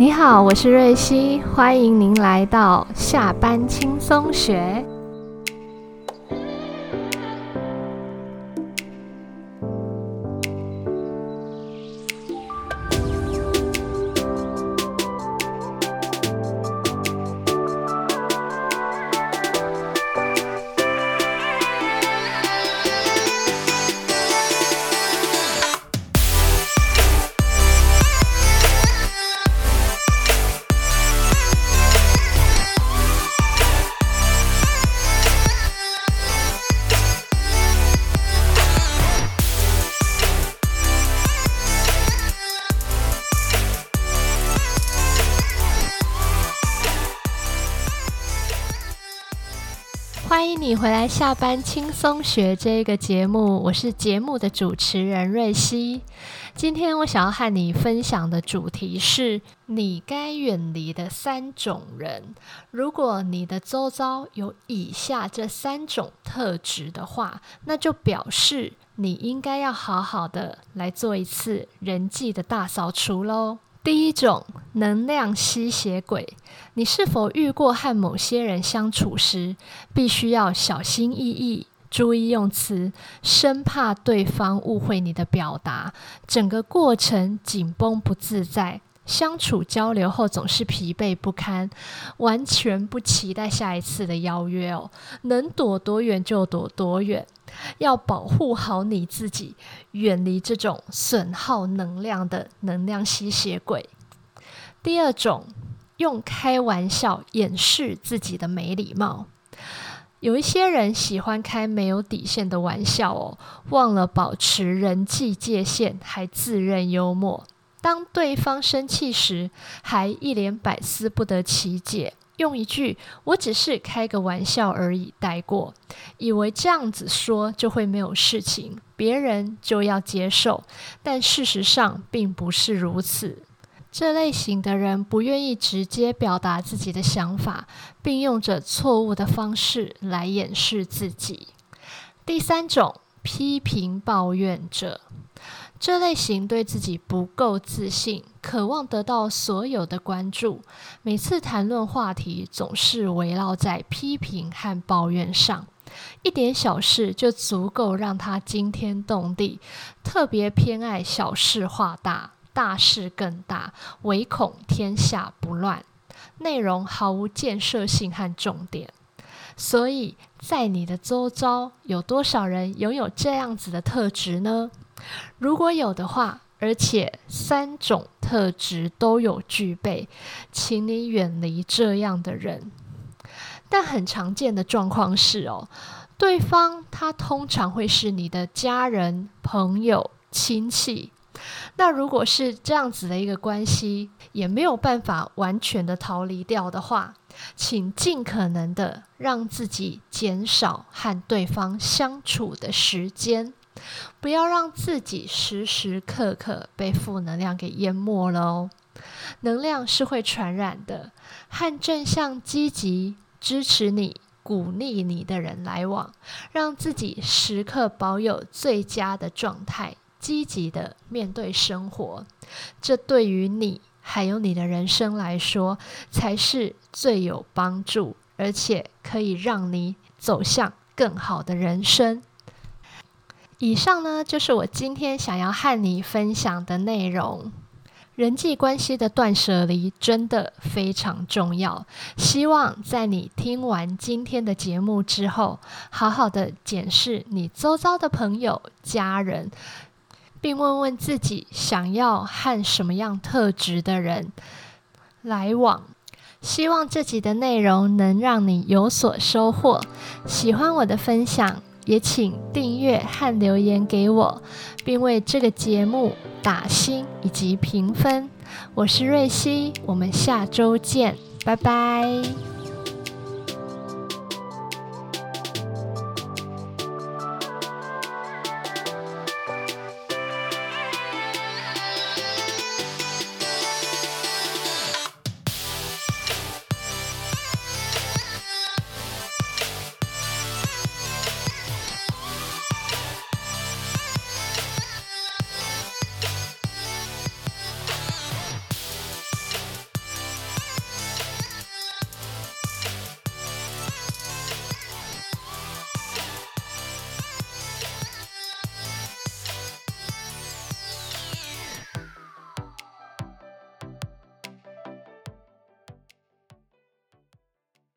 你好，我是瑞希，欢迎您来到下班轻松学。欢迎你回来，下班轻松学这个节目，我是节目的主持人瑞希。今天我想要和你分享的主题是你该远离的三种人。如果你的周遭有以下这三种特质的话，那就表示你应该要好好的来做一次人际的大扫除喽。第一种能量吸血鬼，你是否遇过和某些人相处时，必须要小心翼翼、注意用词，生怕对方误会你的表达，整个过程紧绷不自在，相处交流后总是疲惫不堪，完全不期待下一次的邀约哦，能躲多远就躲多远。要保护好你自己，远离这种损耗能量的能量吸血鬼。第二种，用开玩笑掩饰自己的没礼貌。有一些人喜欢开没有底线的玩笑哦，忘了保持人际界限，还自认幽默。当对方生气时，还一脸百思不得其解。用一句“我只是开个玩笑而已”带过，以为这样子说就会没有事情，别人就要接受，但事实上并不是如此。这类型的人不愿意直接表达自己的想法，并用着错误的方式来掩饰自己。第三种，批评抱怨者。这类型对自己不够自信，渴望得到所有的关注，每次谈论话题总是围绕在批评和抱怨上，一点小事就足够让他惊天动地，特别偏爱小事化大，大事更大，唯恐天下不乱，内容毫无建设性和重点。所以在你的周遭，有多少人拥有这样子的特质呢？如果有的话，而且三种特质都有具备，请你远离这样的人。但很常见的状况是哦，对方他通常会是你的家人、朋友、亲戚。那如果是这样子的一个关系，也没有办法完全的逃离掉的话，请尽可能的让自己减少和对方相处的时间。不要让自己时时刻刻被负能量给淹没了哦。能量是会传染的，和正向、积极、支持你、鼓励你的人来往，让自己时刻保有最佳的状态，积极的面对生活。这对于你还有你的人生来说，才是最有帮助，而且可以让你走向更好的人生。以上呢，就是我今天想要和你分享的内容。人际关系的断舍离真的非常重要。希望在你听完今天的节目之后，好好的检视你周遭的朋友、家人，并问问自己，想要和什么样特质的人来往。希望这集的内容能让你有所收获。喜欢我的分享。也请订阅和留言给我，并为这个节目打星以及评分。我是瑞希，我们下周见，拜拜。